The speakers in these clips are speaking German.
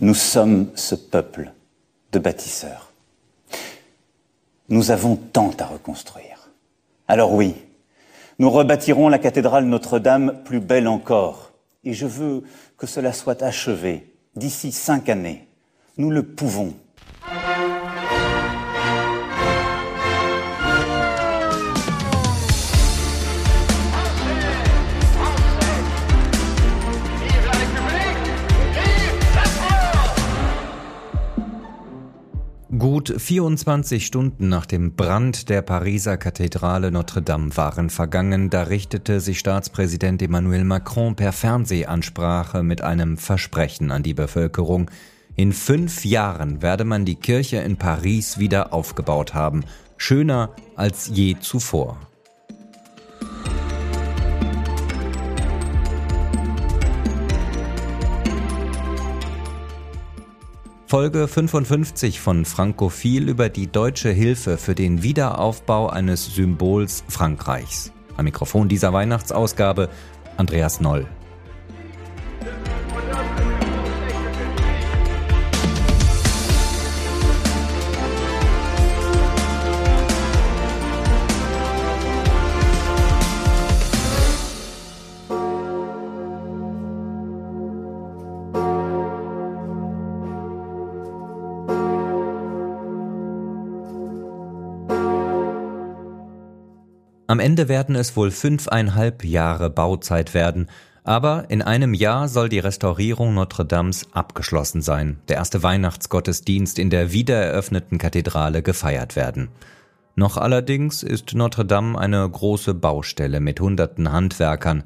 Nous sommes ce peuple de bâtisseurs. Nous avons tant à reconstruire. Alors oui, nous rebâtirons la cathédrale Notre-Dame plus belle encore. Et je veux que cela soit achevé d'ici cinq années. Nous le pouvons. Gut 24 Stunden nach dem Brand der Pariser Kathedrale Notre-Dame waren vergangen, da richtete sich Staatspräsident Emmanuel Macron per Fernsehansprache mit einem Versprechen an die Bevölkerung. In fünf Jahren werde man die Kirche in Paris wieder aufgebaut haben, schöner als je zuvor. Folge 55 von Frankophil über die deutsche Hilfe für den Wiederaufbau eines Symbols Frankreichs. Am Mikrofon dieser Weihnachtsausgabe Andreas Noll. Am Ende werden es wohl fünfeinhalb Jahre Bauzeit werden, aber in einem Jahr soll die Restaurierung Notre-Dames abgeschlossen sein, der erste Weihnachtsgottesdienst in der wiedereröffneten Kathedrale gefeiert werden. Noch allerdings ist Notre-Dame eine große Baustelle mit hunderten Handwerkern,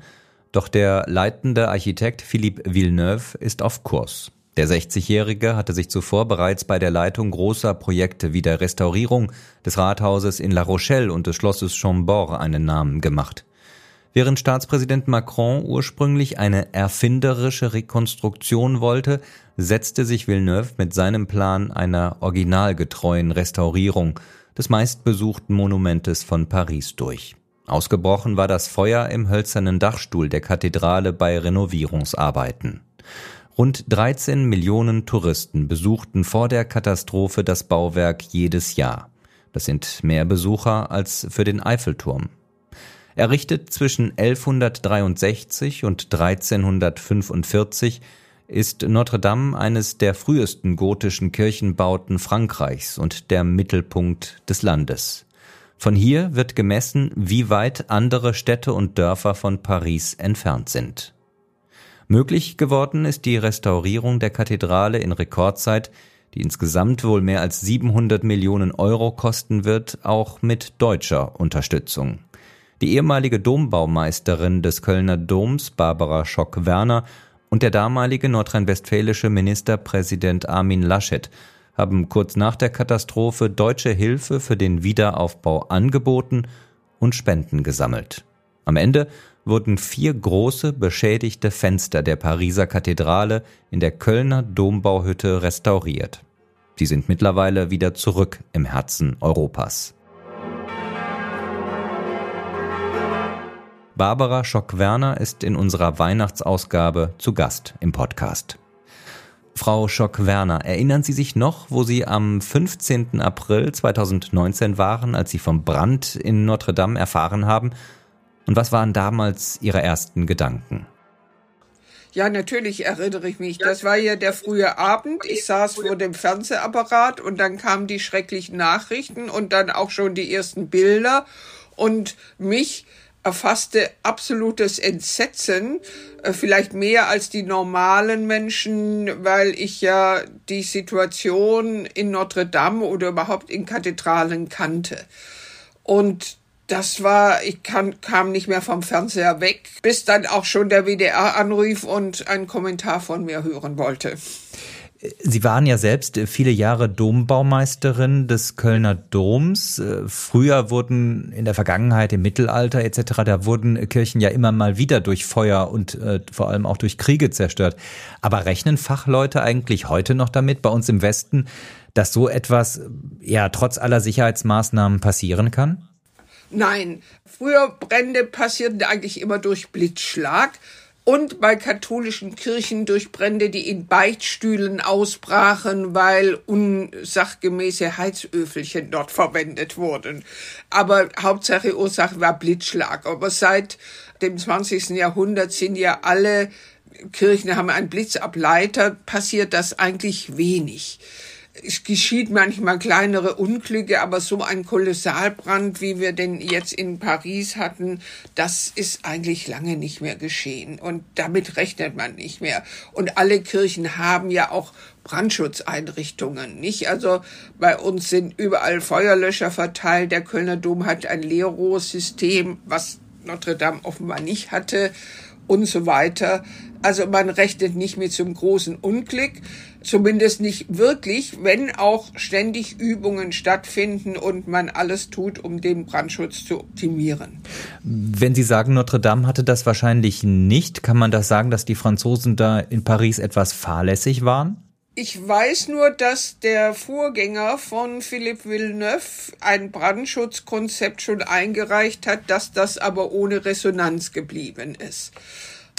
doch der leitende Architekt Philippe Villeneuve ist auf Kurs. Der 60-Jährige hatte sich zuvor bereits bei der Leitung großer Projekte wie der Restaurierung des Rathauses in La Rochelle und des Schlosses Chambord einen Namen gemacht. Während Staatspräsident Macron ursprünglich eine erfinderische Rekonstruktion wollte, setzte sich Villeneuve mit seinem Plan einer originalgetreuen Restaurierung des meistbesuchten Monumentes von Paris durch. Ausgebrochen war das Feuer im hölzernen Dachstuhl der Kathedrale bei Renovierungsarbeiten. Rund 13 Millionen Touristen besuchten vor der Katastrophe das Bauwerk jedes Jahr. Das sind mehr Besucher als für den Eiffelturm. Errichtet zwischen 1163 und 1345 ist Notre-Dame eines der frühesten gotischen Kirchenbauten Frankreichs und der Mittelpunkt des Landes. Von hier wird gemessen, wie weit andere Städte und Dörfer von Paris entfernt sind. Möglich geworden ist die Restaurierung der Kathedrale in Rekordzeit, die insgesamt wohl mehr als 700 Millionen Euro kosten wird, auch mit deutscher Unterstützung. Die ehemalige Dombaumeisterin des Kölner Doms, Barbara Schock-Werner, und der damalige nordrhein-westfälische Ministerpräsident Armin Laschet haben kurz nach der Katastrophe deutsche Hilfe für den Wiederaufbau angeboten und Spenden gesammelt. Am Ende wurden vier große beschädigte Fenster der Pariser Kathedrale in der Kölner Dombauhütte restauriert. Sie sind mittlerweile wieder zurück im Herzen Europas. Barbara Schock-Werner ist in unserer Weihnachtsausgabe zu Gast im Podcast. Frau Schock-Werner, erinnern Sie sich noch, wo Sie am 15. April 2019 waren, als Sie vom Brand in Notre Dame erfahren haben und was waren damals Ihre ersten Gedanken? Ja, natürlich erinnere ich mich. Das war ja der frühe Abend. Ich saß vor dem Fernsehapparat und dann kamen die schrecklichen Nachrichten und dann auch schon die ersten Bilder und mich erfasste absolutes Entsetzen, äh, vielleicht mehr als die normalen Menschen, weil ich ja die Situation in Notre Dame oder überhaupt in Kathedralen kannte. Und das war, ich kann, kam nicht mehr vom Fernseher weg, bis dann auch schon der WDR anrief und einen Kommentar von mir hören wollte. Sie waren ja selbst viele Jahre Dombaumeisterin des Kölner Doms. Früher wurden in der Vergangenheit, im Mittelalter etc., da wurden Kirchen ja immer mal wieder durch Feuer und äh, vor allem auch durch Kriege zerstört. Aber rechnen Fachleute eigentlich heute noch damit, bei uns im Westen, dass so etwas ja trotz aller Sicherheitsmaßnahmen passieren kann? Nein, früher Brände passierten eigentlich immer durch Blitzschlag. und bei katholischen Kirchen durch Brände, die in Beichtstühlen ausbrachen, weil unsachgemäße Heizöfelchen dort verwendet wurden. Aber Hauptsache Ursache war Blitzschlag. Aber seit dem 20. Jahrhundert sind ja alle Kirchen haben einen Blitzableiter, passiert das eigentlich wenig es geschieht manchmal kleinere Unglücke, aber so ein Kolossalbrand, wie wir den jetzt in Paris hatten, das ist eigentlich lange nicht mehr geschehen. Und damit rechnet man nicht mehr. Und alle Kirchen haben ja auch Brandschutzeinrichtungen, nicht? Also bei uns sind überall Feuerlöscher verteilt. Der Kölner Dom hat ein Leerrohrsystem, was Notre Dame offenbar nicht hatte und so weiter. Also man rechnet nicht mit so einem großen Unglück, zumindest nicht wirklich, wenn auch ständig Übungen stattfinden und man alles tut, um den Brandschutz zu optimieren. Wenn Sie sagen, Notre Dame hatte das wahrscheinlich nicht, kann man das sagen, dass die Franzosen da in Paris etwas fahrlässig waren? Ich weiß nur, dass der Vorgänger von Philippe Villeneuve ein Brandschutzkonzept schon eingereicht hat, dass das aber ohne Resonanz geblieben ist.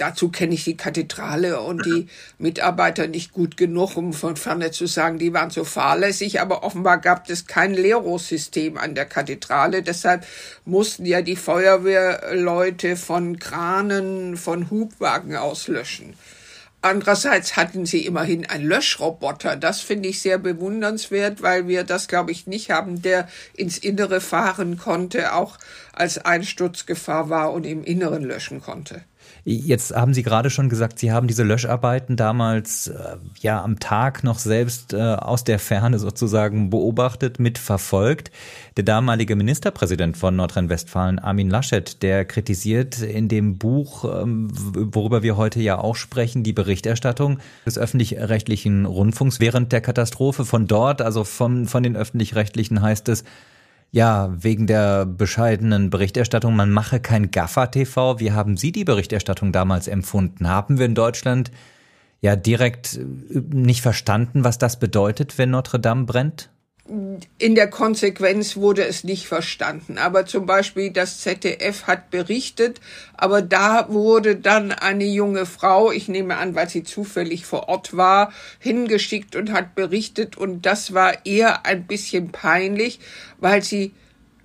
Dazu kenne ich die Kathedrale und die Mitarbeiter nicht gut genug, um von ferne zu sagen, die waren so fahrlässig, aber offenbar gab es kein Lero-System an der Kathedrale. Deshalb mussten ja die Feuerwehrleute von Kranen, von Hubwagen auslöschen. Andererseits hatten sie immerhin einen Löschroboter. Das finde ich sehr bewundernswert, weil wir das, glaube ich, nicht haben, der ins Innere fahren konnte, auch als Einsturzgefahr war und im Inneren löschen konnte. Jetzt haben Sie gerade schon gesagt, Sie haben diese Löscharbeiten damals äh, ja am Tag noch selbst äh, aus der Ferne sozusagen beobachtet, mitverfolgt. Der damalige Ministerpräsident von Nordrhein-Westfalen, Armin Laschet, der kritisiert in dem Buch, ähm, worüber wir heute ja auch sprechen, die Berichterstattung des öffentlich-rechtlichen Rundfunks während der Katastrophe. Von dort, also von, von den öffentlich-rechtlichen heißt es, ja, wegen der bescheidenen Berichterstattung, man mache kein Gaffer-TV. Wie haben Sie die Berichterstattung damals empfunden? Haben wir in Deutschland ja direkt äh, nicht verstanden, was das bedeutet, wenn Notre Dame brennt? In der Konsequenz wurde es nicht verstanden. Aber zum Beispiel das ZDF hat berichtet, aber da wurde dann eine junge Frau, ich nehme an, weil sie zufällig vor Ort war, hingeschickt und hat berichtet und das war eher ein bisschen peinlich, weil sie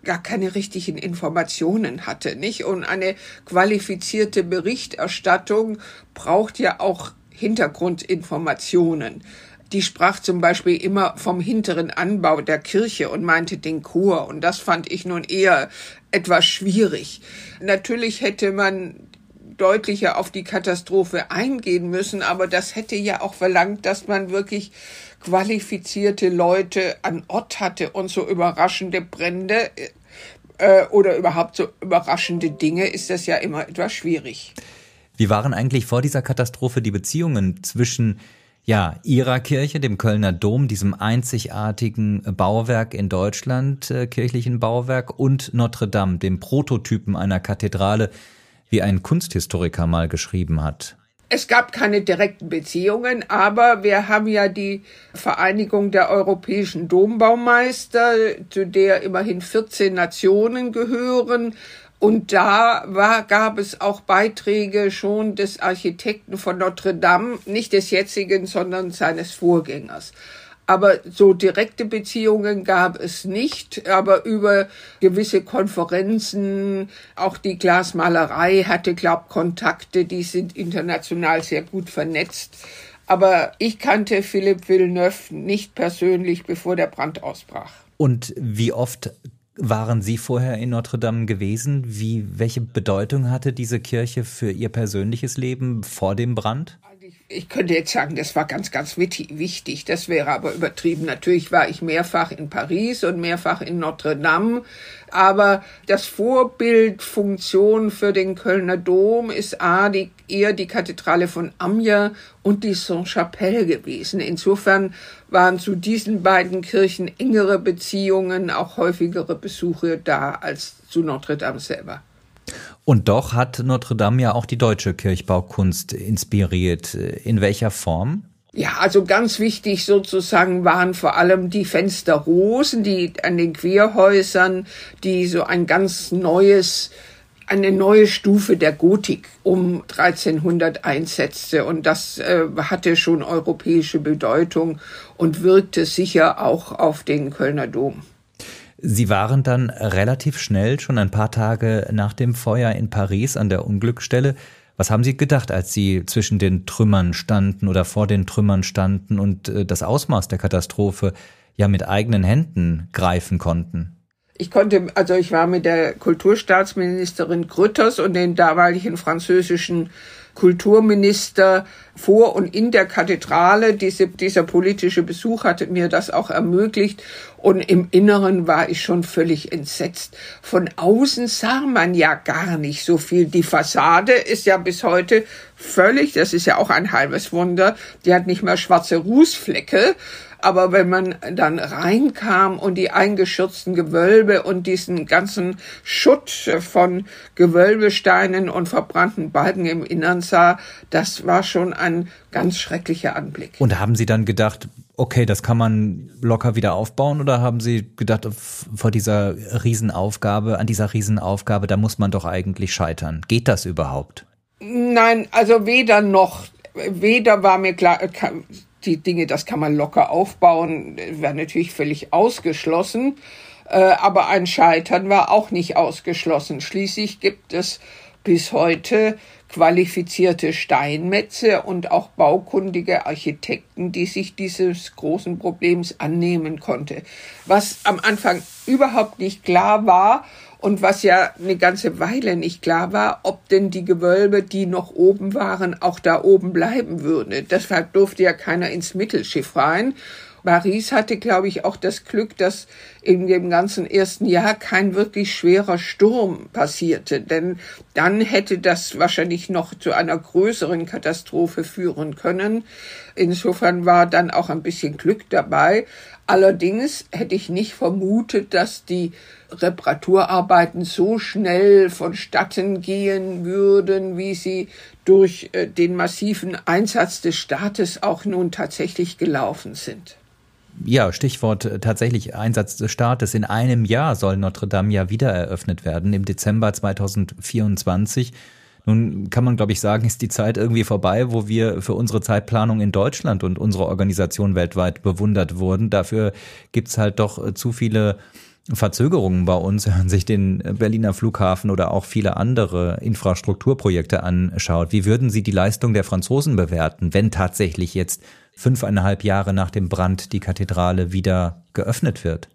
gar keine richtigen Informationen hatte, nicht? Und eine qualifizierte Berichterstattung braucht ja auch Hintergrundinformationen die sprach zum Beispiel immer vom hinteren Anbau der Kirche und meinte den Chor. Und das fand ich nun eher etwas schwierig. Natürlich hätte man deutlicher auf die Katastrophe eingehen müssen, aber das hätte ja auch verlangt, dass man wirklich qualifizierte Leute an Ort hatte und so überraschende Brände äh, oder überhaupt so überraschende Dinge ist das ja immer etwas schwierig. Wie waren eigentlich vor dieser Katastrophe die Beziehungen zwischen ja, ihrer Kirche, dem Kölner Dom, diesem einzigartigen Bauwerk in Deutschland, äh, kirchlichen Bauwerk, und Notre Dame, dem Prototypen einer Kathedrale, wie ein Kunsthistoriker mal geschrieben hat. Es gab keine direkten Beziehungen, aber wir haben ja die Vereinigung der europäischen Dombaumeister, zu der immerhin 14 Nationen gehören. Und da war, gab es auch Beiträge schon des Architekten von Notre Dame, nicht des jetzigen, sondern seines Vorgängers. Aber so direkte Beziehungen gab es nicht, aber über gewisse Konferenzen, auch die Glasmalerei hatte, glaub, Kontakte, die sind international sehr gut vernetzt. Aber ich kannte Philipp Villeneuve nicht persönlich, bevor der Brand ausbrach. Und wie oft waren Sie vorher in Notre Dame gewesen? Wie, welche Bedeutung hatte diese Kirche für Ihr persönliches Leben vor dem Brand? Ich könnte jetzt sagen, das war ganz, ganz wichtig. Das wäre aber übertrieben. Natürlich war ich mehrfach in Paris und mehrfach in Notre Dame. Aber das Vorbildfunktion für den Kölner Dom ist A, die, eher die Kathedrale von Amiens und die Saint-Chapelle gewesen. Insofern waren zu diesen beiden Kirchen engere Beziehungen, auch häufigere Besuche da als zu Notre Dame selber. Und doch hat Notre Dame ja auch die deutsche Kirchbaukunst inspiriert. In welcher Form? Ja, also ganz wichtig sozusagen waren vor allem die Fensterrosen, die an den Querhäusern, die so ein ganz neues eine neue Stufe der Gotik um 1300 einsetzte und das äh, hatte schon europäische Bedeutung und wirkte sicher auch auf den Kölner Dom. Sie waren dann relativ schnell, schon ein paar Tage nach dem Feuer in Paris an der Unglücksstelle. Was haben Sie gedacht, als Sie zwischen den Trümmern standen oder vor den Trümmern standen und äh, das Ausmaß der Katastrophe ja mit eigenen Händen greifen konnten? Ich konnte, also ich war mit der Kulturstaatsministerin Grütters und den damaligen französischen Kulturminister vor und in der Kathedrale. Diese, dieser politische Besuch hatte mir das auch ermöglicht. Und im Inneren war ich schon völlig entsetzt. Von außen sah man ja gar nicht so viel. Die Fassade ist ja bis heute völlig, das ist ja auch ein halbes Wunder, die hat nicht mehr schwarze Rußflecke, aber wenn man dann reinkam und die eingeschürzten Gewölbe und diesen ganzen Schutt von Gewölbesteinen und verbrannten Balken im Innern sah, das war schon ein ganz schrecklicher Anblick. Und haben Sie dann gedacht, okay, das kann man locker wieder aufbauen oder haben Sie gedacht, vor dieser Riesenaufgabe, an dieser Riesenaufgabe, da muss man doch eigentlich scheitern. Geht das überhaupt? Nein, also weder noch. Weder war mir klar, die Dinge, das kann man locker aufbauen, wäre natürlich völlig ausgeschlossen. Äh, aber ein Scheitern war auch nicht ausgeschlossen. Schließlich gibt es bis heute qualifizierte Steinmetze und auch baukundige Architekten, die sich dieses großen Problems annehmen konnte. Was am Anfang überhaupt nicht klar war, und was ja eine ganze Weile nicht klar war, ob denn die Gewölbe, die noch oben waren, auch da oben bleiben würden. Deshalb durfte ja keiner ins Mittelschiff rein. Paris hatte, glaube ich, auch das Glück, dass in dem ganzen ersten Jahr kein wirklich schwerer Sturm passierte, denn dann hätte das wahrscheinlich noch zu einer größeren Katastrophe führen können. Insofern war dann auch ein bisschen Glück dabei. Allerdings hätte ich nicht vermutet, dass die Reparaturarbeiten so schnell vonstatten gehen würden, wie sie durch äh, den massiven Einsatz des Staates auch nun tatsächlich gelaufen sind. Ja, Stichwort äh, tatsächlich Einsatz des Staates. In einem Jahr soll Notre Dame ja wieder eröffnet werden, im Dezember 2024. Nun kann man, glaube ich, sagen, ist die Zeit irgendwie vorbei, wo wir für unsere Zeitplanung in Deutschland und unsere Organisation weltweit bewundert wurden. Dafür gibt's halt doch äh, zu viele Verzögerungen bei uns, wenn man sich den Berliner Flughafen oder auch viele andere Infrastrukturprojekte anschaut. Wie würden Sie die Leistung der Franzosen bewerten, wenn tatsächlich jetzt fünfeinhalb Jahre nach dem Brand die Kathedrale wieder geöffnet wird?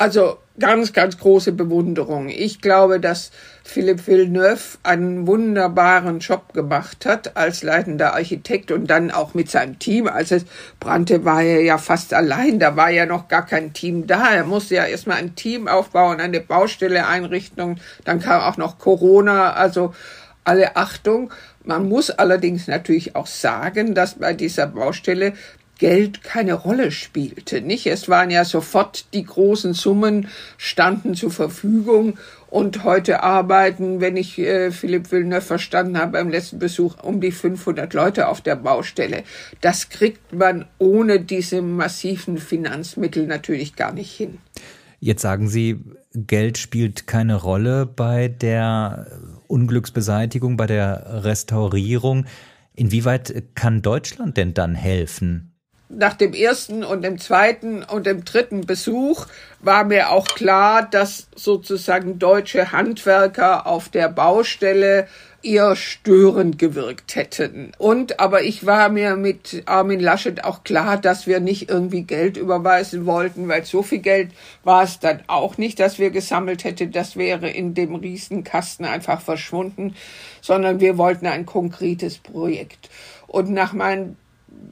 Also ganz, ganz große Bewunderung. Ich glaube, dass Philipp Villeneuve einen wunderbaren Job gemacht hat als leitender Architekt und dann auch mit seinem Team. Als es brannte, war er ja fast allein. Da war ja noch gar kein Team da. Er musste ja erstmal ein Team aufbauen, eine Baustelle einrichten. Dann kam auch noch Corona. Also alle Achtung. Man muss allerdings natürlich auch sagen, dass bei dieser Baustelle Geld keine Rolle spielte, nicht? Es waren ja sofort die großen Summen standen zur Verfügung und heute arbeiten, wenn ich äh, Philipp Villeneuve verstanden habe beim letzten Besuch, um die 500 Leute auf der Baustelle. Das kriegt man ohne diese massiven Finanzmittel natürlich gar nicht hin. Jetzt sagen Sie, Geld spielt keine Rolle bei der Unglücksbeseitigung, bei der Restaurierung. Inwieweit kann Deutschland denn dann helfen? Nach dem ersten und dem zweiten und dem dritten Besuch war mir auch klar, dass sozusagen deutsche Handwerker auf der Baustelle eher störend gewirkt hätten. Und aber ich war mir mit Armin Laschet auch klar, dass wir nicht irgendwie Geld überweisen wollten, weil so viel Geld war es dann auch nicht, dass wir gesammelt hätte. Das wäre in dem Riesenkasten einfach verschwunden, sondern wir wollten ein konkretes Projekt. Und nach meinen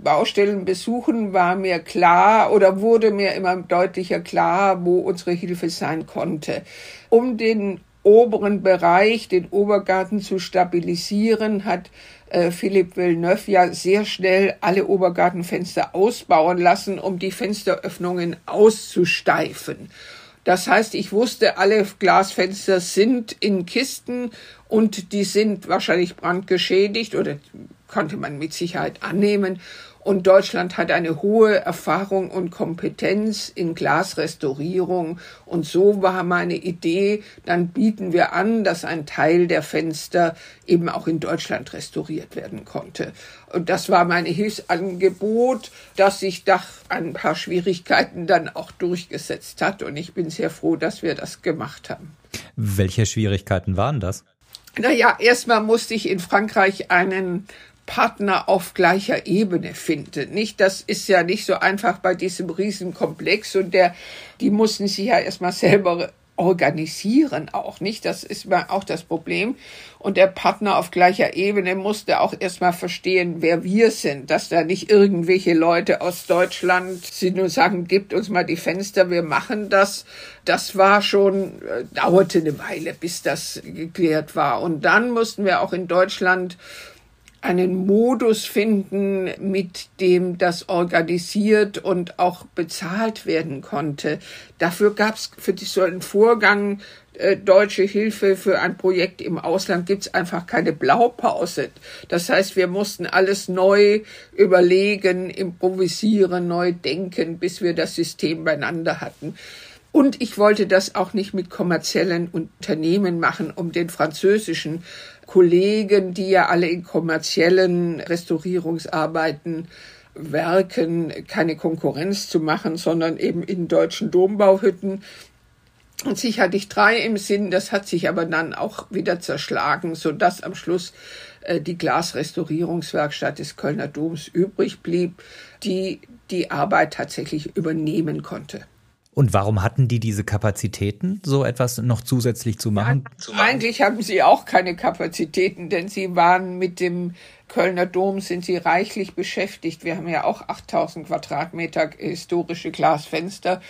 Baustellen besuchen, war mir klar oder wurde mir immer deutlicher klar, wo unsere Hilfe sein konnte. Um den oberen Bereich, den Obergarten zu stabilisieren, hat äh, Philipp Villeneuve ja sehr schnell alle Obergartenfenster ausbauen lassen, um die Fensteröffnungen auszusteifen. Das heißt, ich wusste, alle Glasfenster sind in Kisten und die sind wahrscheinlich brandgeschädigt oder konnte man mit Sicherheit annehmen. Und Deutschland hat eine hohe Erfahrung und Kompetenz in Glasrestaurierung. Und so war meine Idee, dann bieten wir an, dass ein Teil der Fenster eben auch in Deutschland restauriert werden konnte. Und das war mein Hilfsangebot, das sich nach ein paar Schwierigkeiten dann auch durchgesetzt hat. Und ich bin sehr froh, dass wir das gemacht haben. Welche Schwierigkeiten waren das? Naja, erstmal musste ich in Frankreich einen Partner auf gleicher Ebene finden. Nicht, das ist ja nicht so einfach bei diesem Riesenkomplex und der, die mussten sich ja erstmal selber organisieren auch nicht. Das ist mal auch das Problem. Und der Partner auf gleicher Ebene musste auch erstmal verstehen, wer wir sind, dass da nicht irgendwelche Leute aus Deutschland sind und sagen, gibt uns mal die Fenster, wir machen das. Das war schon, äh, dauerte eine Weile, bis das geklärt war. Und dann mussten wir auch in Deutschland einen Modus finden, mit dem das organisiert und auch bezahlt werden konnte. Dafür gab es für so einen Vorgang äh, deutsche Hilfe für ein Projekt im Ausland gibt es einfach keine Blaupause. Das heißt, wir mussten alles neu überlegen, improvisieren, neu denken, bis wir das System beieinander hatten. Und ich wollte das auch nicht mit kommerziellen Unternehmen machen, um den französischen Kollegen, die ja alle in kommerziellen Restaurierungsarbeiten werken, keine Konkurrenz zu machen, sondern eben in deutschen Dombauhütten. Und sich hatte ich drei im Sinn, das hat sich aber dann auch wieder zerschlagen, so dass am Schluss äh, die Glasrestaurierungswerkstatt des Kölner Doms übrig blieb, die die Arbeit tatsächlich übernehmen konnte. Und warum hatten die diese Kapazitäten, so etwas noch zusätzlich zu machen? Ja, eigentlich haben sie auch keine Kapazitäten, denn sie waren mit dem Kölner Dom sind sie reichlich beschäftigt. Wir haben ja auch 8000 Quadratmeter historische Glasfenster.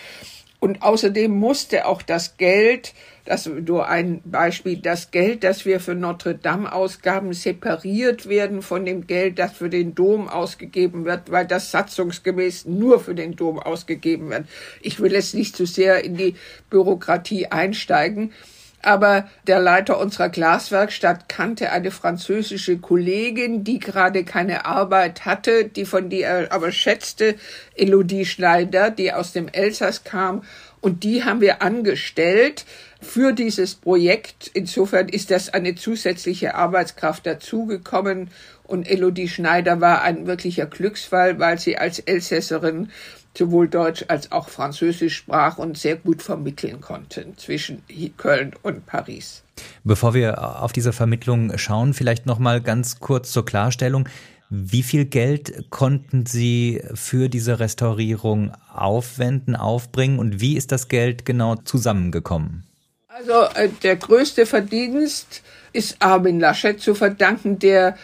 Und außerdem musste auch das Geld, das nur ein Beispiel, das Geld, das wir für Notre Dame ausgaben, separiert werden von dem Geld, das für den Dom ausgegeben wird, weil das satzungsgemäß nur für den Dom ausgegeben wird. Ich will jetzt nicht zu sehr in die Bürokratie einsteigen. Aber der Leiter unserer Glaswerkstatt kannte eine französische Kollegin, die gerade keine Arbeit hatte, die von die er aber schätzte, Elodie Schneider, die aus dem Elsass kam. Und die haben wir angestellt für dieses Projekt. Insofern ist das eine zusätzliche Arbeitskraft dazugekommen. Und Elodie Schneider war ein wirklicher Glücksfall, weil sie als Elsässerin sowohl Deutsch als auch Französisch sprach und sehr gut vermitteln konnten zwischen Köln und Paris. Bevor wir auf diese Vermittlung schauen, vielleicht noch mal ganz kurz zur Klarstellung. Wie viel Geld konnten Sie für diese Restaurierung aufwenden, aufbringen und wie ist das Geld genau zusammengekommen? Also äh, der größte Verdienst ist Armin Laschet zu verdanken, der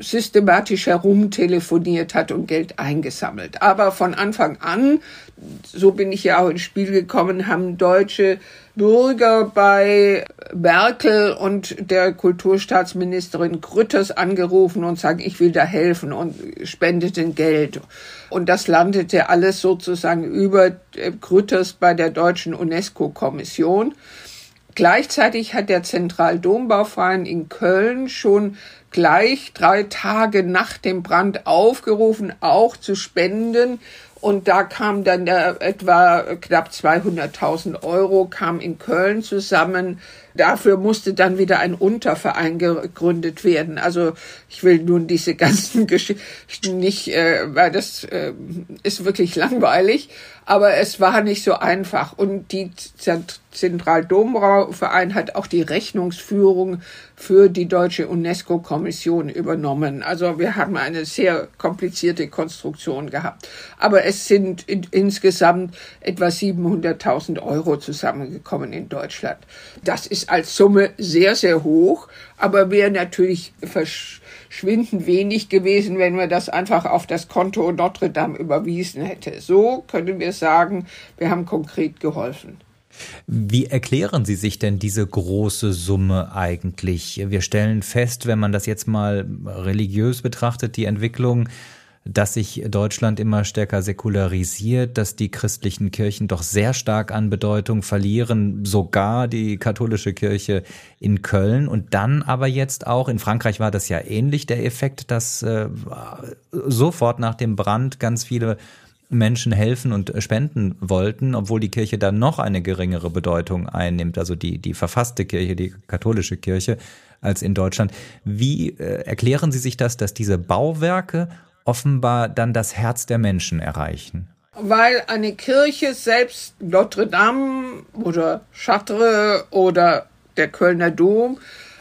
systematisch herumtelefoniert hat und Geld eingesammelt. Aber von Anfang an, so bin ich ja auch ins Spiel gekommen, haben deutsche Bürger bei Merkel und der Kulturstaatsministerin Grütters angerufen und sagen, ich will da helfen und spendeten Geld. Und das landete alles sozusagen über Grütters bei der deutschen UNESCO-Kommission. Gleichzeitig hat der Zentraldombauverein in Köln schon gleich drei Tage nach dem Brand aufgerufen, auch zu spenden. Und da kam dann der etwa knapp 200.000 Euro kam in Köln zusammen. Dafür musste dann wieder ein Unterverein gegründet werden. Also ich will nun diese ganzen Geschichten nicht, äh, weil das äh, ist wirklich langweilig. Aber es war nicht so einfach. Und die Zentraldombrauverein hat auch die Rechnungsführung für die deutsche UNESCO-Kommission übernommen. Also wir haben eine sehr komplizierte Konstruktion gehabt. Aber es sind in, insgesamt etwa 700.000 Euro zusammengekommen in Deutschland. Das ist als Summe sehr, sehr hoch, aber wäre natürlich versch schwindend wenig gewesen, wenn man das einfach auf das Konto Notre Dame überwiesen hätte. So können wir sagen, wir haben konkret geholfen. Wie erklären Sie sich denn diese große Summe eigentlich? Wir stellen fest, wenn man das jetzt mal religiös betrachtet, die Entwicklung, dass sich Deutschland immer stärker säkularisiert, dass die christlichen Kirchen doch sehr stark an Bedeutung verlieren, sogar die katholische Kirche in Köln und dann aber jetzt auch, in Frankreich war das ja ähnlich der Effekt, dass äh, sofort nach dem Brand ganz viele Menschen helfen und spenden wollten, obwohl die Kirche dann noch eine geringere Bedeutung einnimmt, also die, die verfasste Kirche, die katholische Kirche, als in Deutschland. Wie äh, erklären Sie sich das, dass diese Bauwerke offenbar dann das Herz der Menschen erreichen? Weil eine Kirche, selbst Notre Dame oder Chartres oder der Kölner Dom,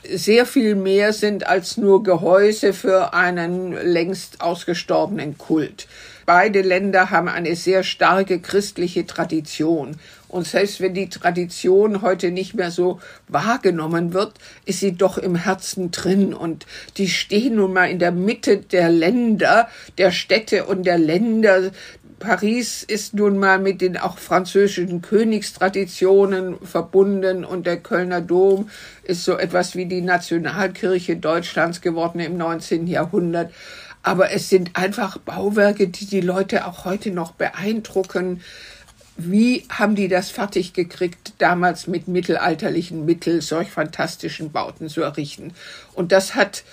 sehr viel mehr sind als nur Gehäuse für einen längst ausgestorbenen Kult. Beide Länder haben eine sehr starke christliche Tradition. Und selbst wenn die Tradition heute nicht mehr so wahrgenommen wird, ist sie doch im Herzen drin. Und die stehen nun mal in der Mitte der Länder, der Städte und der Länder. Paris ist nun mal mit den auch französischen Königstraditionen verbunden und der Kölner Dom ist so etwas wie die Nationalkirche Deutschlands geworden im 19. Jahrhundert. Aber es sind einfach Bauwerke, die die Leute auch heute noch beeindrucken. Wie haben die das fertig gekriegt, damals mit mittelalterlichen Mitteln solch fantastischen Bauten zu errichten? Und das hat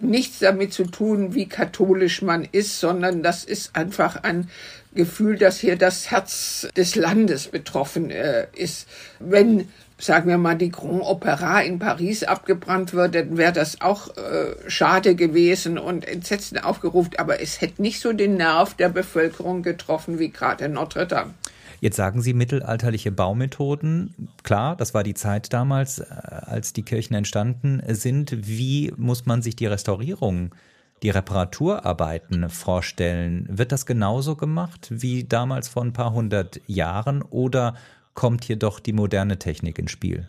nichts damit zu tun, wie katholisch man ist, sondern das ist einfach ein Gefühl, dass hier das Herz des Landes betroffen äh, ist. Wenn sagen wir mal, die Grand Opera in Paris abgebrannt wird, dann wäre das auch äh, schade gewesen und Entsetzen aufgerufen. Aber es hätte nicht so den Nerv der Bevölkerung getroffen wie gerade in Notre Dame. Jetzt sagen Sie mittelalterliche Baumethoden. Klar, das war die Zeit damals, äh, als die Kirchen entstanden sind. Wie muss man sich die Restaurierung, die Reparaturarbeiten vorstellen? Wird das genauso gemacht wie damals vor ein paar hundert Jahren oder kommt hier doch die moderne Technik ins Spiel?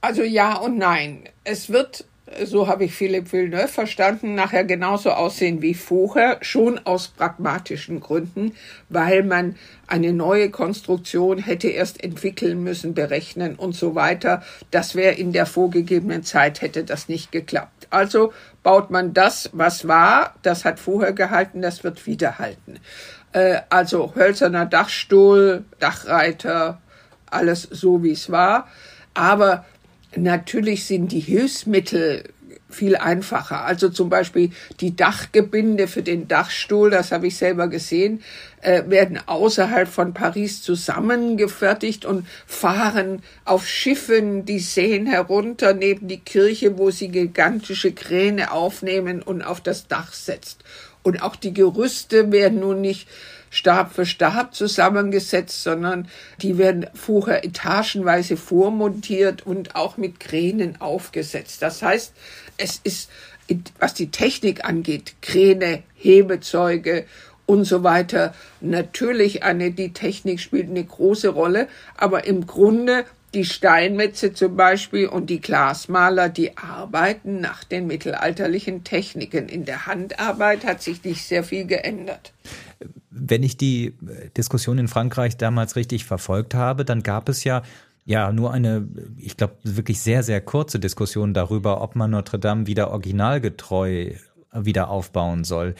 Also ja und nein. Es wird, so habe ich Philipp Villeneuve verstanden, nachher genauso aussehen wie vorher, schon aus pragmatischen Gründen, weil man eine neue Konstruktion hätte erst entwickeln müssen, berechnen und so weiter. Das wäre in der vorgegebenen Zeit, hätte das nicht geklappt. Also baut man das, was war, das hat vorher gehalten, das wird wieder halten. Äh, also hölzerner Dachstuhl, Dachreiter, alles so, wie es war. Aber natürlich sind die Hilfsmittel viel einfacher. Also zum Beispiel die Dachgebinde für den Dachstuhl, das habe ich selber gesehen, äh, werden außerhalb von Paris zusammengefertigt und fahren auf Schiffen die Seen herunter neben die Kirche, wo sie gigantische Kräne aufnehmen und auf das Dach setzt. Und auch die Gerüste werden nun nicht Stab für Stab zusammengesetzt, sondern die werden vorher etagenweise vormontiert und auch mit Kränen aufgesetzt. Das heißt, es ist, was die Technik angeht, Kräne, Hebezeuge und so weiter, natürlich eine, die Technik spielt eine große Rolle, aber im Grunde die Steinmetze zum Beispiel und die Glasmaler, die arbeiten nach den mittelalterlichen Techniken. In der Handarbeit hat sich nicht sehr viel geändert. Wenn ich die äh, Diskussion in Frankreich damals richtig verfolgt habe, dann gab es ja ja nur eine, ich glaube, wirklich sehr, sehr kurze Diskussion darüber, ob man Notre Dame wieder originalgetreu wieder aufbauen soll.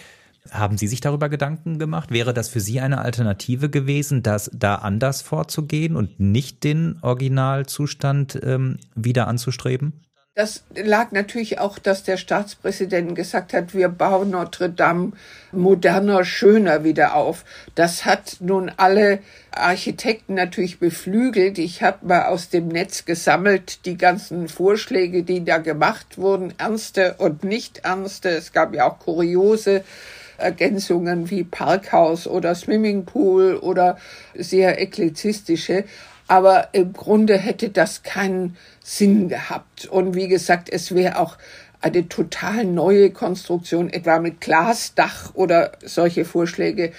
Haben Sie sich darüber Gedanken gemacht? Wäre das für Sie eine Alternative gewesen, das da anders vorzugehen und nicht den Originalzustand ähm, wieder anzustreben? Das lag natürlich auch, dass der Staatspräsident gesagt hat, wir bauen Notre Dame moderner, schöner wieder auf. Das hat nun alle Architekten natürlich beflügelt. Ich habe mal aus dem Netz gesammelt die ganzen Vorschläge, die da gemacht wurden, ernste und nicht ernste. Es gab ja auch kuriose Ergänzungen wie Parkhaus oder Swimmingpool oder sehr eklizistische. Aber im Grunde hätte das keinen Sinn gehabt. Und wie gesagt, es wäre auch eine total neue Konstruktion, etwa mit Glasdach oder solche Vorschläge,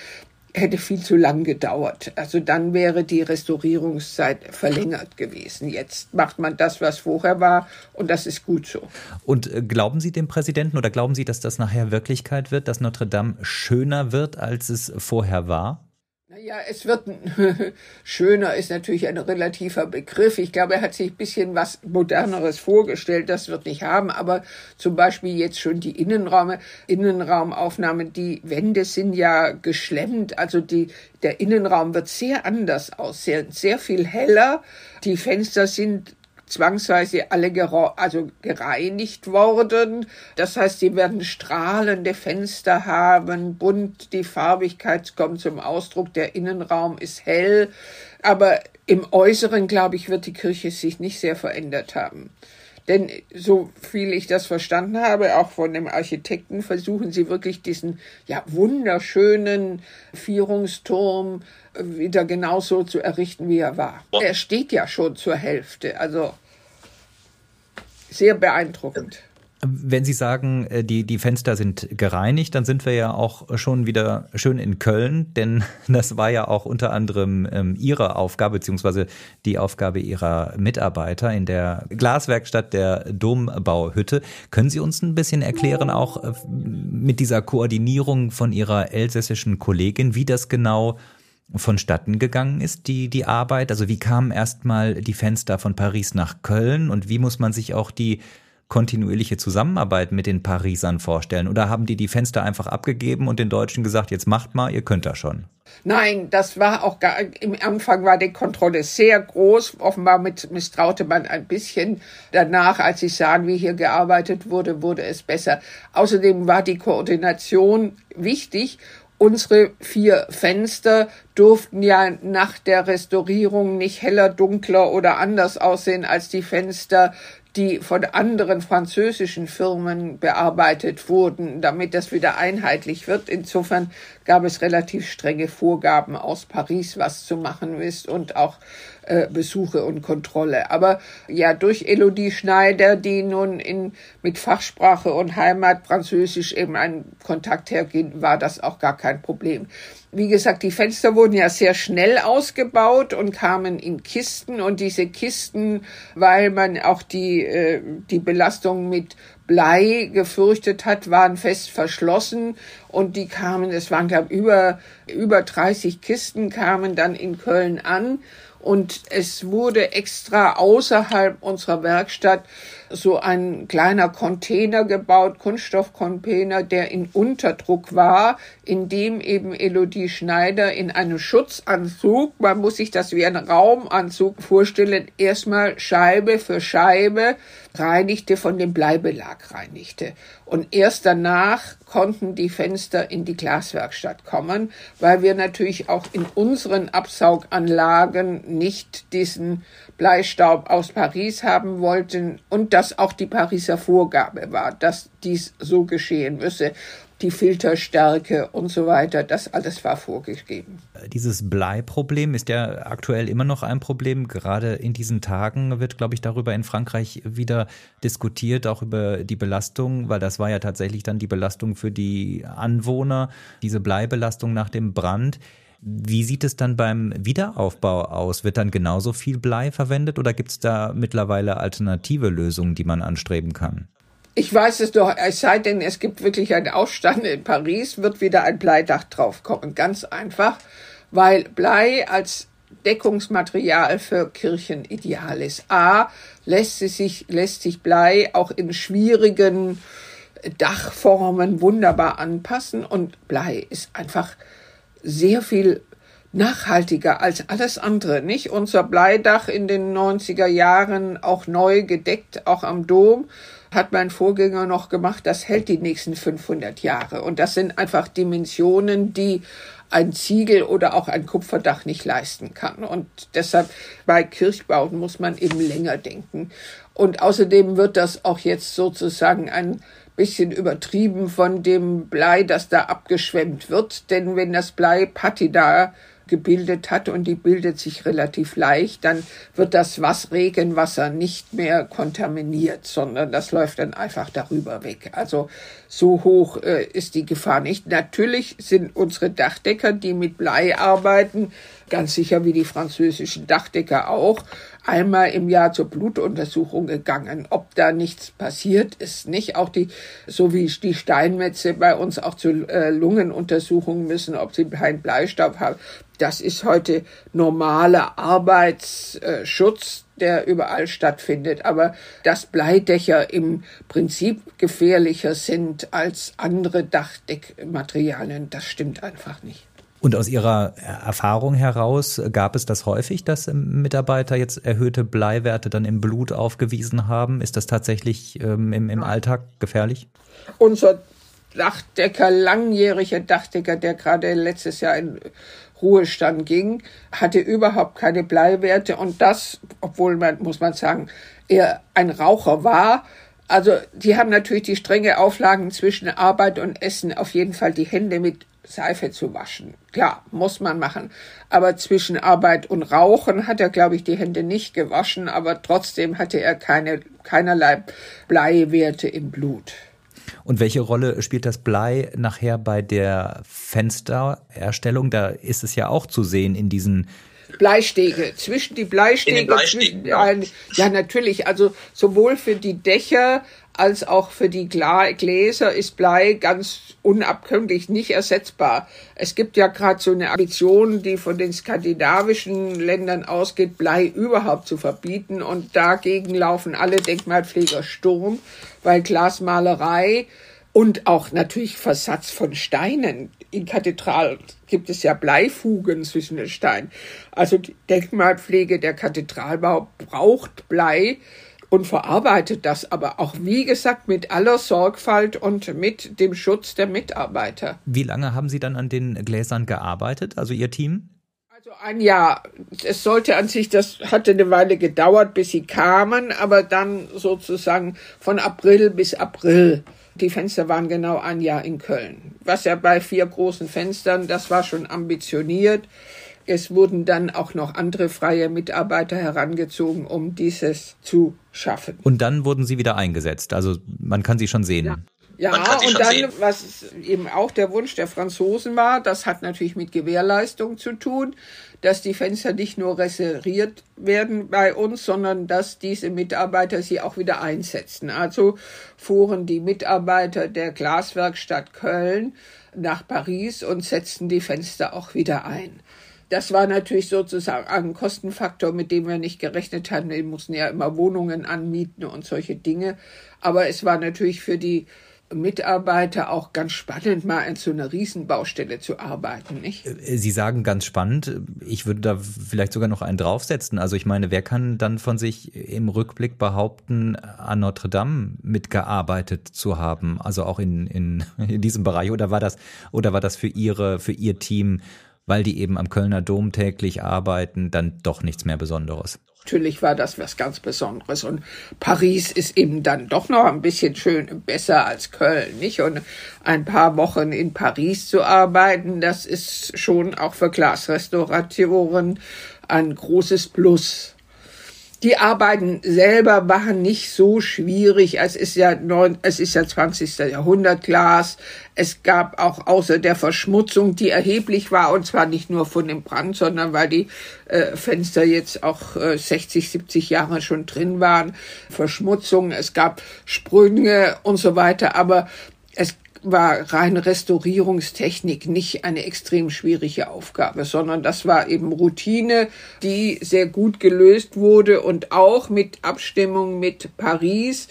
hätte viel zu lang gedauert. Also dann wäre die Restaurierungszeit verlängert gewesen. Jetzt macht man das, was vorher war, und das ist gut so. Und äh, glauben Sie dem Präsidenten oder glauben Sie, dass das nachher Wirklichkeit wird, dass Notre Dame schöner wird, als es vorher war? Naja, es wird schöner ist natürlich ein relativer Begriff. Ich glaube, er hat sich ein bisschen was Moderneres vorgestellt. Das wird nicht haben. Aber zum Beispiel jetzt schon die Innenräume, Innenraumaufnahmen, die Wände sind ja geschlemmt. Also die, der Innenraum wird sehr anders aussehen, sehr viel heller. Die Fenster sind zwangsweise alle also gereinigt worden. Das heißt, sie werden strahlende Fenster haben, bunt, die Farbigkeit kommt zum Ausdruck, der Innenraum ist hell. Aber im Äußeren, glaube ich, wird die Kirche sich nicht sehr verändert haben. Denn so viel ich das verstanden habe, auch von dem Architekten, versuchen sie wirklich diesen ja wunderschönen Vierungsturm wieder genauso zu errichten, wie er war. Er steht ja schon zur Hälfte, also sehr beeindruckend. Wenn Sie sagen, äh, die, die Fenster sind gereinigt, dann sind wir ja auch schon wieder schön in Köln, denn das war ja auch unter anderem ähm, Ihre Aufgabe, beziehungsweise die Aufgabe Ihrer Mitarbeiter in der Glaswerkstatt der Dombauhütte. Können Sie uns ein bisschen erklären, auch äh, mit dieser Koordinierung von Ihrer elsässischen Kollegin, wie das genau vonstatten gegangen ist, die, die Arbeit? Also wie kamen erstmal die Fenster von Paris nach Köln und wie muss man sich auch die kontinuierliche Zusammenarbeit mit den Parisern vorstellen? Oder haben die die Fenster einfach abgegeben und den Deutschen gesagt, jetzt macht mal, ihr könnt das schon? Nein, das war auch gar, im Anfang war die Kontrolle sehr groß. Offenbar mit, misstraute man ein bisschen. Danach, als ich sah, wie hier gearbeitet wurde, wurde es besser. Außerdem war die Koordination wichtig Unsere vier Fenster durften ja nach der Restaurierung nicht heller, dunkler oder anders aussehen als die Fenster, die von anderen französischen Firmen bearbeitet wurden, damit das wieder einheitlich wird. Insofern gab es relativ strenge Vorgaben aus Paris, was zu machen ist und auch äh, Besuche und Kontrolle. Aber ja, durch Elodie Schneider, die nun in, mit Fachsprache und Heimat Französisch eben einen Kontakt hergehen, war das auch gar kein Problem. Wie gesagt, die Fenster wurden ja sehr schnell ausgebaut und kamen in Kisten und diese Kisten, weil man auch die, äh, die Belastung mit Blei gefürchtet hat, waren fest verschlossen und die kamen, es waren glaube über, über 30 Kisten kamen dann in Köln an und es wurde extra außerhalb unserer Werkstatt so ein kleiner Container gebaut, Kunststoffcontainer, der in Unterdruck war, in dem eben Elodie Schneider in einem Schutzanzug, man muss sich das wie ein Raumanzug vorstellen, erstmal Scheibe für Scheibe reinigte, von dem Bleibelag reinigte. Und erst danach konnten die Fenster in die Glaswerkstatt kommen, weil wir natürlich auch in unseren Absauganlagen nicht diesen Bleistaub aus Paris haben wollten und dass auch die Pariser Vorgabe war, dass dies so geschehen müsse die Filterstärke und so weiter, das alles war vorgegeben. Dieses Bleiproblem ist ja aktuell immer noch ein Problem. Gerade in diesen Tagen wird, glaube ich, darüber in Frankreich wieder diskutiert, auch über die Belastung, weil das war ja tatsächlich dann die Belastung für die Anwohner, diese Bleibelastung nach dem Brand. Wie sieht es dann beim Wiederaufbau aus? Wird dann genauso viel Blei verwendet oder gibt es da mittlerweile alternative Lösungen, die man anstreben kann? Ich weiß es doch, es sei denn, es gibt wirklich einen Aufstand in Paris, wird wieder ein Bleidach draufkommen. Ganz einfach, weil Blei als Deckungsmaterial für Kirchen ideal ist. A, lässt sich, lässt sich Blei auch in schwierigen Dachformen wunderbar anpassen und Blei ist einfach sehr viel nachhaltiger als alles andere, nicht? Unser Bleidach in den 90er Jahren auch neu gedeckt, auch am Dom, hat mein Vorgänger noch gemacht, das hält die nächsten 500 Jahre. Und das sind einfach Dimensionen, die ein Ziegel oder auch ein Kupferdach nicht leisten kann. Und deshalb bei Kirchbauten muss man eben länger denken. Und außerdem wird das auch jetzt sozusagen ein bisschen übertrieben von dem Blei, das da abgeschwemmt wird. Denn wenn das Blei Patina gebildet hat und die bildet sich relativ leicht, dann wird das was Regenwasser nicht mehr kontaminiert, sondern das läuft dann einfach darüber weg. Also so hoch äh, ist die Gefahr nicht. Natürlich sind unsere Dachdecker, die mit Blei arbeiten, ganz sicher wie die französischen Dachdecker auch, einmal im Jahr zur Blutuntersuchung gegangen. Ob da nichts passiert ist, nicht. Auch die, so wie die Steinmetze bei uns auch zu äh, Lungenuntersuchungen müssen, ob sie keinen Bleistaub haben. Das ist heute normaler Arbeitsschutz, der überall stattfindet. Aber dass Bleidächer im Prinzip gefährlicher sind als andere Dachdeckmaterialien, das stimmt einfach nicht. Und aus Ihrer Erfahrung heraus gab es das häufig, dass Mitarbeiter jetzt erhöhte Bleiwerte dann im Blut aufgewiesen haben? Ist das tatsächlich ähm, im, im Alltag gefährlich? Unser Dachdecker, langjähriger Dachdecker, der gerade letztes Jahr in Ruhestand ging, hatte überhaupt keine Bleiwerte und das, obwohl man, muss man sagen, er ein Raucher war, also die haben natürlich die strenge Auflagen zwischen Arbeit und Essen auf jeden Fall die Hände mit Seife zu waschen. Klar, muss man machen. Aber zwischen Arbeit und Rauchen hat er, glaube ich, die Hände nicht gewaschen, aber trotzdem hatte er keine, keinerlei Bleiwerte im Blut. Und welche Rolle spielt das Blei nachher bei der Fenstererstellung? Da ist es ja auch zu sehen in diesen Bleistege, zwischen die Bleistege, zwischen, ja. ja natürlich, also sowohl für die Dächer als auch für die Gläser ist Blei ganz unabkömmlich nicht ersetzbar. Es gibt ja gerade so eine Ambition, die von den skandinavischen Ländern ausgeht, Blei überhaupt zu verbieten. Und dagegen laufen alle Denkmalpfleger Sturm, weil Glasmalerei und auch natürlich Versatz von Steinen. In Kathedralen gibt es ja Bleifugen zwischen den Steinen. Also die Denkmalpflege der Kathedralbau braucht Blei und verarbeitet das aber auch, wie gesagt, mit aller Sorgfalt und mit dem Schutz der Mitarbeiter. Wie lange haben Sie dann an den Gläsern gearbeitet, also Ihr Team? Also ein Jahr. Es sollte an sich, das hatte eine Weile gedauert, bis sie kamen, aber dann sozusagen von April bis April. Die Fenster waren genau ein Jahr in Köln. Was ja bei vier großen Fenstern, das war schon ambitioniert. Es wurden dann auch noch andere freie Mitarbeiter herangezogen, um dieses zu schaffen. Und dann wurden sie wieder eingesetzt. Also man kann sie schon sehen. Ja. Ja, und dann, sehen. was eben auch der Wunsch der Franzosen war, das hat natürlich mit Gewährleistung zu tun, dass die Fenster nicht nur restauriert werden bei uns, sondern dass diese Mitarbeiter sie auch wieder einsetzen. Also fuhren die Mitarbeiter der Glaswerkstatt Köln nach Paris und setzten die Fenster auch wieder ein. Das war natürlich sozusagen ein Kostenfaktor, mit dem wir nicht gerechnet hatten. Wir mussten ja immer Wohnungen anmieten und solche Dinge. Aber es war natürlich für die Mitarbeiter auch ganz spannend, mal in so einer Riesenbaustelle zu arbeiten, nicht? Äh, Sie sagen ganz spannend. Ich würde da vielleicht sogar noch einen draufsetzen. Also ich meine, wer kann dann von sich im Rückblick behaupten, an Notre Dame mitgearbeitet zu haben? Also auch in, in, in diesem Bereich? Oder war das, oder war das für Ihre, für Ihr Team weil die eben am Kölner Dom täglich arbeiten, dann doch nichts mehr Besonderes. Natürlich war das was ganz Besonderes und Paris ist eben dann doch noch ein bisschen schön besser als Köln, nicht? Und ein paar Wochen in Paris zu arbeiten, das ist schon auch für Glasrestauratoren ein großes Plus. Die Arbeiten selber waren nicht so schwierig. Es ist ja neun, es ist ja 20. Jahrhundert Glas. Es gab auch außer der Verschmutzung, die erheblich war, und zwar nicht nur von dem Brand, sondern weil die äh, Fenster jetzt auch äh, 60, 70 Jahre schon drin waren, Verschmutzung, es gab Sprünge und so weiter. Aber es war reine Restaurierungstechnik nicht eine extrem schwierige Aufgabe, sondern das war eben Routine, die sehr gut gelöst wurde und auch mit Abstimmung mit Paris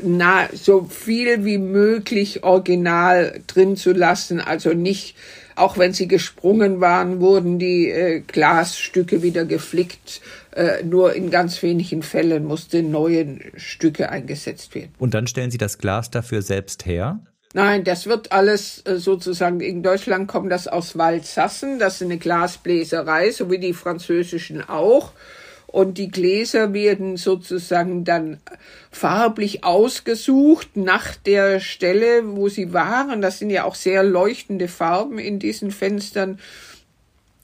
na, so viel wie möglich original drin zu lassen, also nicht auch wenn sie gesprungen waren, wurden die äh, Glasstücke wieder geflickt. Äh, nur in ganz wenigen Fällen mussten neue Stücke eingesetzt werden. Und dann stellen Sie das Glas dafür selbst her? Nein, das wird alles äh, sozusagen, in Deutschland kommt das aus Waldsassen, das ist eine Glasbläserei, so wie die französischen auch. Und die Gläser werden sozusagen dann farblich ausgesucht nach der Stelle, wo sie waren. Das sind ja auch sehr leuchtende Farben in diesen Fenstern.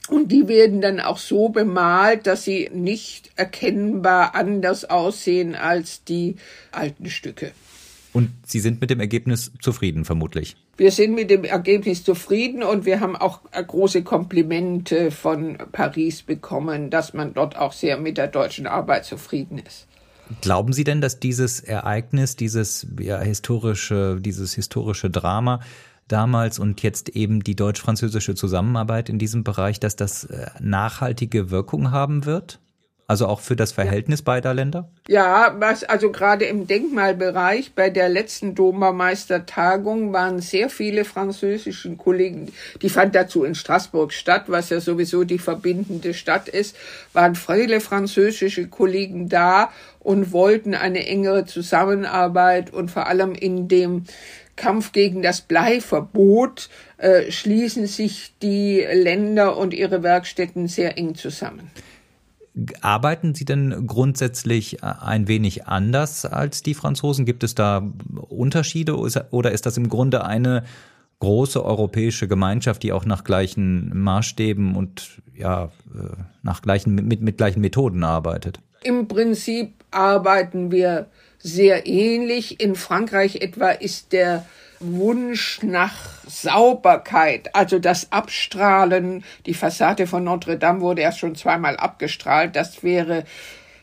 Und die werden dann auch so bemalt, dass sie nicht erkennbar anders aussehen als die alten Stücke. Und Sie sind mit dem Ergebnis zufrieden, vermutlich. wir sind mit dem Ergebnis zufrieden und wir haben auch große Komplimente von Paris bekommen, dass man dort auch sehr mit der deutschen Arbeit zufrieden ist. Glauben Sie denn, dass dieses Ereignis, dieses ja, historische, dieses historische Drama damals und jetzt eben die deutsch-französische Zusammenarbeit in diesem Bereich, dass das äh, nachhaltige Wirkung haben wird? Also auch für das Verhältnis beider Länder? Ja, was also gerade im Denkmalbereich bei der letzten Dobermeistertagung waren sehr viele französische Kollegen, die fand dazu in Straßburg statt, was ja sowieso die verbindende Stadt ist, waren viele französische Kollegen da und wollten eine engere Zusammenarbeit und vor allem in dem Kampf gegen das Bleiverbot äh, schließen sich die Länder und ihre Werkstätten sehr eng zusammen. Arbeiten Sie denn grundsätzlich äh, ein wenig anders als die Franzosen? Gibt es da Unterschiede oder ist das im Grunde eine große europäische Gemeinschaft, die auch nach gleichen Maßstäben und ja, äh, nach gleichen, mit, mit gleichen Methoden arbeitet? Im Prinzip arbeiten wir sehr ähnlich. In Frankreich etwa ist der Wunsch nach Sauberkeit, also das Abstrahlen, die Fassade von Notre Dame wurde erst schon zweimal abgestrahlt, das wäre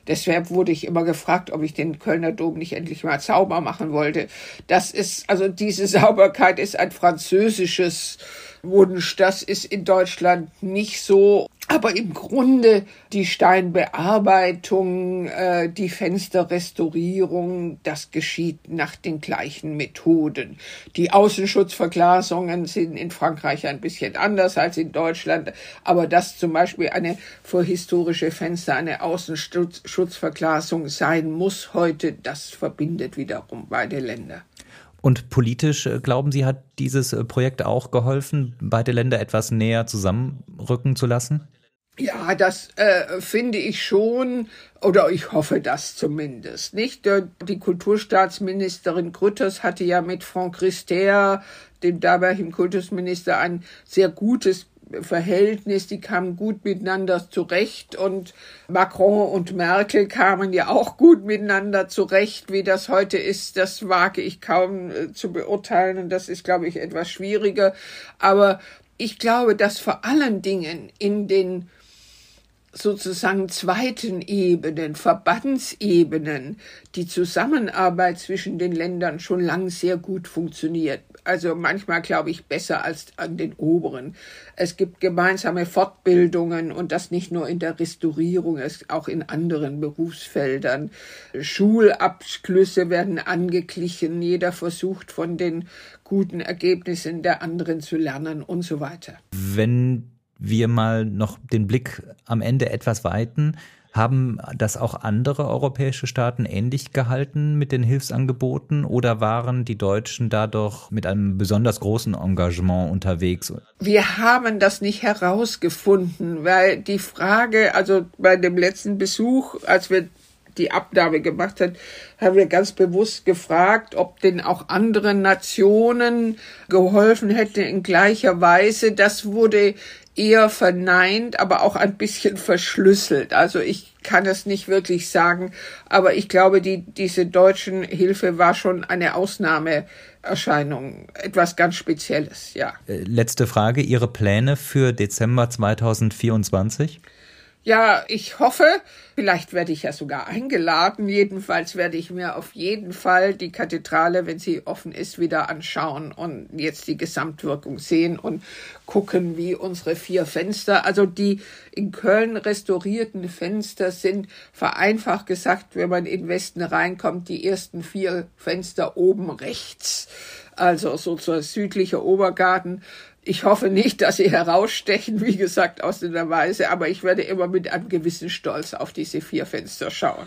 Deshalb wurde ich immer gefragt, ob ich den Kölner Dom nicht endlich mal sauber machen wollte. Das ist, also diese Sauberkeit ist ein französisches Wunsch. Das ist in Deutschland nicht so. Aber im Grunde die Steinbearbeitung, äh, die Fensterrestaurierung, das geschieht nach den gleichen Methoden. Die Außenschutzverglasungen sind in Frankreich ein bisschen anders als in Deutschland, aber dass zum Beispiel eine für historische Fenster eine Außenschutzverglasung sein muss heute, das verbindet wiederum beide Länder. Und politisch, äh, glauben Sie, hat dieses äh, Projekt auch geholfen, beide Länder etwas näher zusammenrücken zu lassen? Ja, das äh, finde ich schon, oder ich hoffe das zumindest. Nicht? Die Kulturstaatsministerin Grütters hatte ja mit Franck Christer, dem damaligen Kultusminister, ein sehr gutes Verhältnis, die kamen gut miteinander zurecht und Macron und Merkel kamen ja auch gut miteinander zurecht. Wie das heute ist, das wage ich kaum äh, zu beurteilen und das ist, glaube ich, etwas schwieriger. Aber ich glaube, dass vor allen Dingen in den sozusagen zweiten Ebenen, Verbandsebenen, die Zusammenarbeit zwischen den Ländern schon lang sehr gut funktioniert. Also manchmal glaube ich besser als an den oberen. Es gibt gemeinsame Fortbildungen und das nicht nur in der Restaurierung, es auch in anderen Berufsfeldern. Schulabschlüsse werden angeglichen, jeder versucht von den guten Ergebnissen der anderen zu lernen und so weiter. Wenn wir mal noch den Blick am Ende etwas weiten, haben das auch andere europäische Staaten ähnlich gehalten mit den Hilfsangeboten oder waren die Deutschen da doch mit einem besonders großen Engagement unterwegs? Wir haben das nicht herausgefunden, weil die Frage, also bei dem letzten Besuch, als wir die Abnahme gemacht hat, haben wir ganz bewusst gefragt, ob denn auch anderen Nationen geholfen hätte in gleicher Weise. Das wurde eher verneint, aber auch ein bisschen verschlüsselt. Also ich kann es nicht wirklich sagen, aber ich glaube, die, diese deutschen Hilfe war schon eine Ausnahmeerscheinung, etwas ganz Spezielles, ja. Äh, letzte Frage, Ihre Pläne für Dezember 2024? Ja, ich hoffe, vielleicht werde ich ja sogar eingeladen. Jedenfalls werde ich mir auf jeden Fall die Kathedrale, wenn sie offen ist, wieder anschauen und jetzt die Gesamtwirkung sehen und gucken, wie unsere vier Fenster, also die in Köln restaurierten Fenster sind vereinfacht gesagt, wenn man in Westen reinkommt, die ersten vier Fenster oben rechts, also so zur südliche Obergarten ich hoffe nicht, dass sie herausstechen, wie gesagt, aus der Weise, aber ich werde immer mit einem gewissen Stolz auf diese vier Fenster schauen.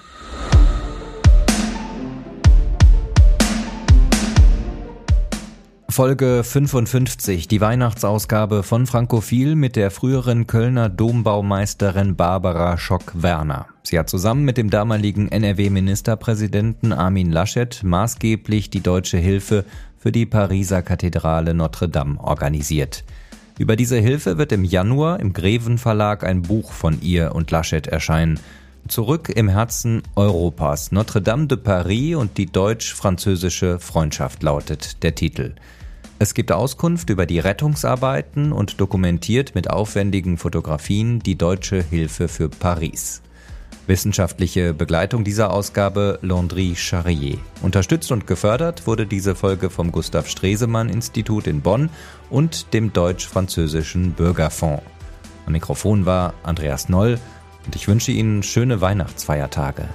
Folge 55, die Weihnachtsausgabe von Frankophil mit der früheren Kölner Dombaumeisterin Barbara Schock-Werner. Sie hat zusammen mit dem damaligen NRW-Ministerpräsidenten Armin Laschet maßgeblich die deutsche Hilfe für die Pariser Kathedrale Notre Dame organisiert. Über diese Hilfe wird im Januar im Greven Verlag ein Buch von ihr und Laschet erscheinen. Zurück im Herzen Europas. Notre Dame de Paris und die deutsch-französische Freundschaft lautet der Titel. Es gibt Auskunft über die Rettungsarbeiten und dokumentiert mit aufwendigen Fotografien die deutsche Hilfe für Paris. Wissenschaftliche Begleitung dieser Ausgabe Landry Charrier. Unterstützt und gefördert wurde diese Folge vom Gustav Stresemann Institut in Bonn und dem Deutsch-Französischen Bürgerfonds. Am Mikrofon war Andreas Noll und ich wünsche Ihnen schöne Weihnachtsfeiertage.